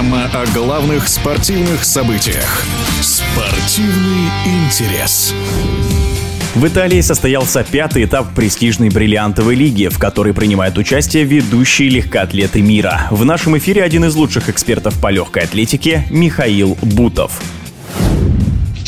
Программа о главных спортивных событиях. Спортивный интерес. В Италии состоялся пятый этап престижной бриллиантовой лиги, в которой принимают участие ведущие легкоатлеты мира. В нашем эфире один из лучших экспертов по легкой атлетике Михаил Бутов.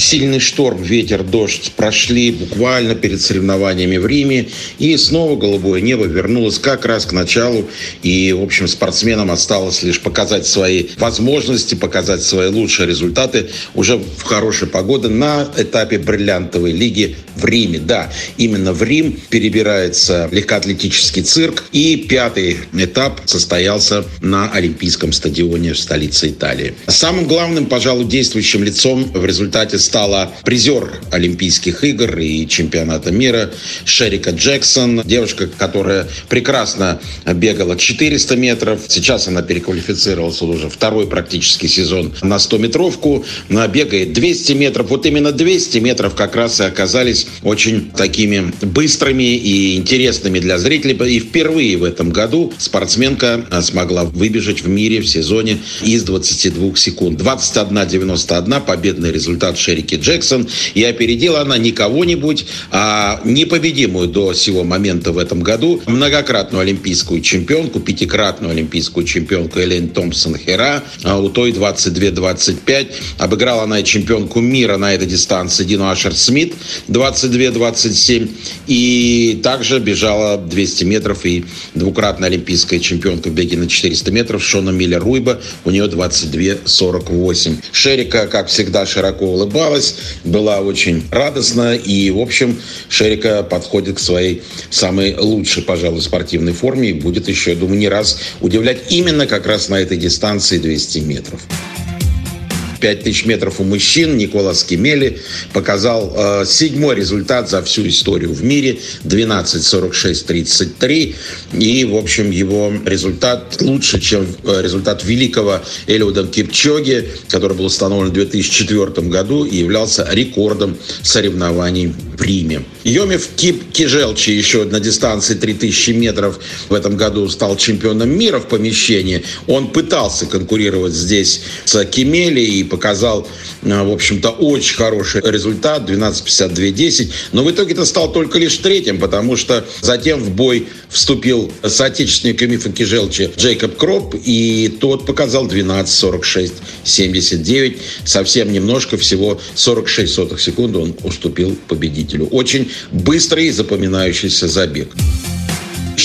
Сильный шторм, ветер, дождь прошли буквально перед соревнованиями в Риме. И снова голубое небо вернулось как раз к началу. И, в общем, спортсменам осталось лишь показать свои возможности, показать свои лучшие результаты уже в хорошей погоде на этапе бриллиантовой лиги в Риме. Да, именно в Рим перебирается легкоатлетический цирк. И пятый этап состоялся на Олимпийском стадионе в столице Италии. Самым главным, пожалуй, действующим лицом в результате стала призер Олимпийских игр и чемпионата мира Шерика Джексон. Девушка, которая прекрасно бегала 400 метров. Сейчас она переквалифицировалась уже второй практически сезон на 100-метровку. Она бегает 200 метров. Вот именно 200 метров как раз и оказались очень такими быстрыми и интересными для зрителей. И впервые в этом году спортсменка смогла выбежать в мире в сезоне из 22 секунд. 21.91 победный результат Шерика Шерики Джексон. И опередила она не кого-нибудь, а непобедимую до сего момента в этом году многократную олимпийскую чемпионку, пятикратную олимпийскую чемпионку Элен Томпсон Хера. А у той 22-25. Обыграла она и чемпионку мира на этой дистанции Дину Ашер Смит 22-27. И также бежала 200 метров и двукратная олимпийская чемпионка в беге на 400 метров Шона Милля Руйба. У нее 22-48. Шерика, как всегда, широко улыбалась улыбалась, была очень радостна. И, в общем, Шерика подходит к своей самой лучшей, пожалуй, спортивной форме и будет еще, я думаю, не раз удивлять именно как раз на этой дистанции 200 метров. 5000 метров у мужчин. Николас Кемели показал э, седьмой результат за всю историю в мире. 12.46.33. И, в общем, его результат лучше, чем э, результат великого Элиуда Кипчоги, который был установлен в 2004 году и являлся рекордом соревнований в Риме. Йомев Кижелчи еще на дистанции 3000 метров в этом году стал чемпионом мира в помещении. Он пытался конкурировать здесь с Кемели и показал, э, в общем-то, очень хороший результат, 12.52.10. Но в итоге это стал только лишь третьим, потому что затем в бой вступил соотечественник Мифа Кижелчи Джейкоб Кроп, и тот показал 12.46.79. Совсем немножко, всего 46 сотых секунды он уступил победителю. Очень быстрый и запоминающийся забег.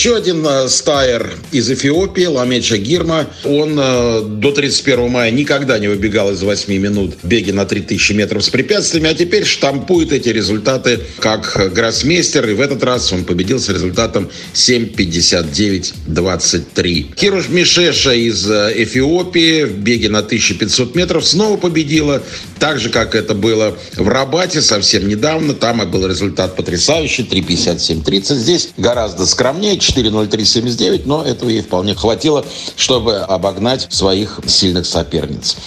Еще один э, стайер из Эфиопии, Ламеча Гирма, он э, до 31 мая никогда не выбегал из 8 минут в беге на 3000 метров с препятствиями, а теперь штампует эти результаты как гроссмейстер, и в этот раз он победил с результатом 7.59.23. Кируш Мишеша из э, Эфиопии в беге на 1500 метров снова победила, так же, как это было в Рабате совсем недавно. Там был результат потрясающий, 3.57.30. Здесь гораздо скромнее, 4.03.79, но этого ей вполне хватило, чтобы обогнать своих сильных соперниц.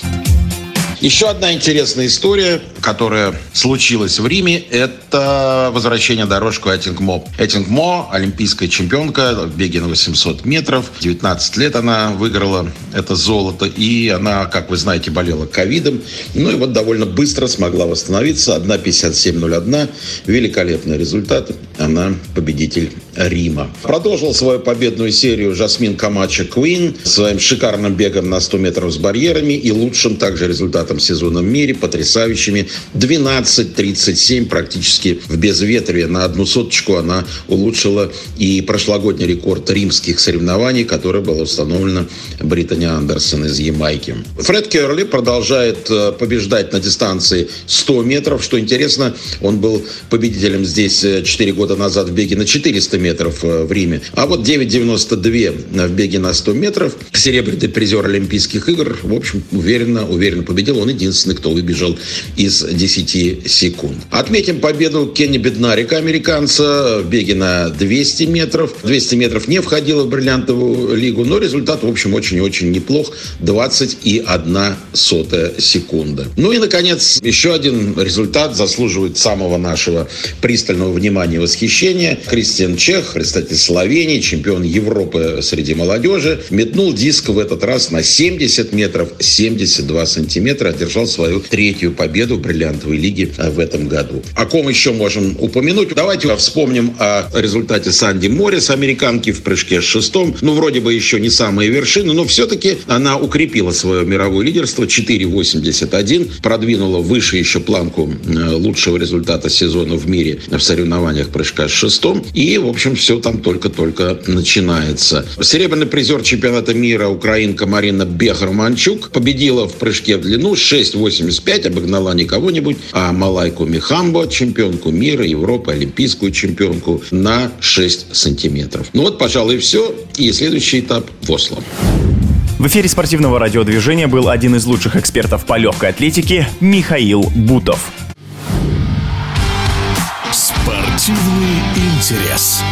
Еще одна интересная история, которая случилась в Риме, это возвращение дорожку Этингмо. Этингмо, олимпийская чемпионка в беге на 800 метров. 19 лет она выиграла это золото, и она, как вы знаете, болела ковидом. Ну и вот довольно быстро смогла восстановиться. 1.57.01. Великолепный результат. Она победитель Рима. Продолжил свою победную серию Жасмин Камача Куин своим шикарным бегом на 100 метров с барьерами и лучшим также результатом сезона в мире, потрясающими 12.37 практически в безветрие. На одну соточку она улучшила и прошлогодний рекорд римских соревнований, который был установлен Британи Андерсон из Ямайки. Фред Керли продолжает э, побеждать на дистанции 100 метров. Что интересно, он был победителем здесь 4 э, года назад в беге на 400 метров э, в Риме. А вот 9.92 в беге на 100 метров. Серебряный призер Олимпийских игр. В общем, уверенно, уверенно победил. Он единственный, кто выбежал из из 10 секунд. Отметим победу Кенни Беднарика, американца, в беге на 200 метров. 200 метров не входило в бриллиантовую лигу, но результат, в общем, очень очень неплох. 21 сотая секунда. Ну и, наконец, еще один результат заслуживает самого нашего пристального внимания и восхищения. Кристиан Чех, представитель Словении, чемпион Европы среди молодежи, метнул диск в этот раз на 70 метров 72 сантиметра, одержал свою третью победу в бриллиантовой лиге в этом году. О ком еще можем упомянуть? Давайте вспомним о результате Санди Моррис, американки в прыжке с шестом. Ну, вроде бы еще не самые вершины, но все-таки она укрепила свое мировое лидерство. 4,81. Продвинула выше еще планку э, лучшего результата сезона в мире в соревнованиях прыжка с шестом. И, в общем, все там только-только начинается. Серебряный призер чемпионата мира украинка Марина Бехар-Манчук победила в прыжке в длину 6,85, обогнала не кого-нибудь, а Малайку Михамбо, чемпионку мира, Европы, олимпийскую чемпионку на 6 сантиметров. Ну вот, пожалуй, все. И следующий этап в Осло. В эфире спортивного радиодвижения был один из лучших экспертов по легкой атлетике Михаил Бутов. Спортивный интерес.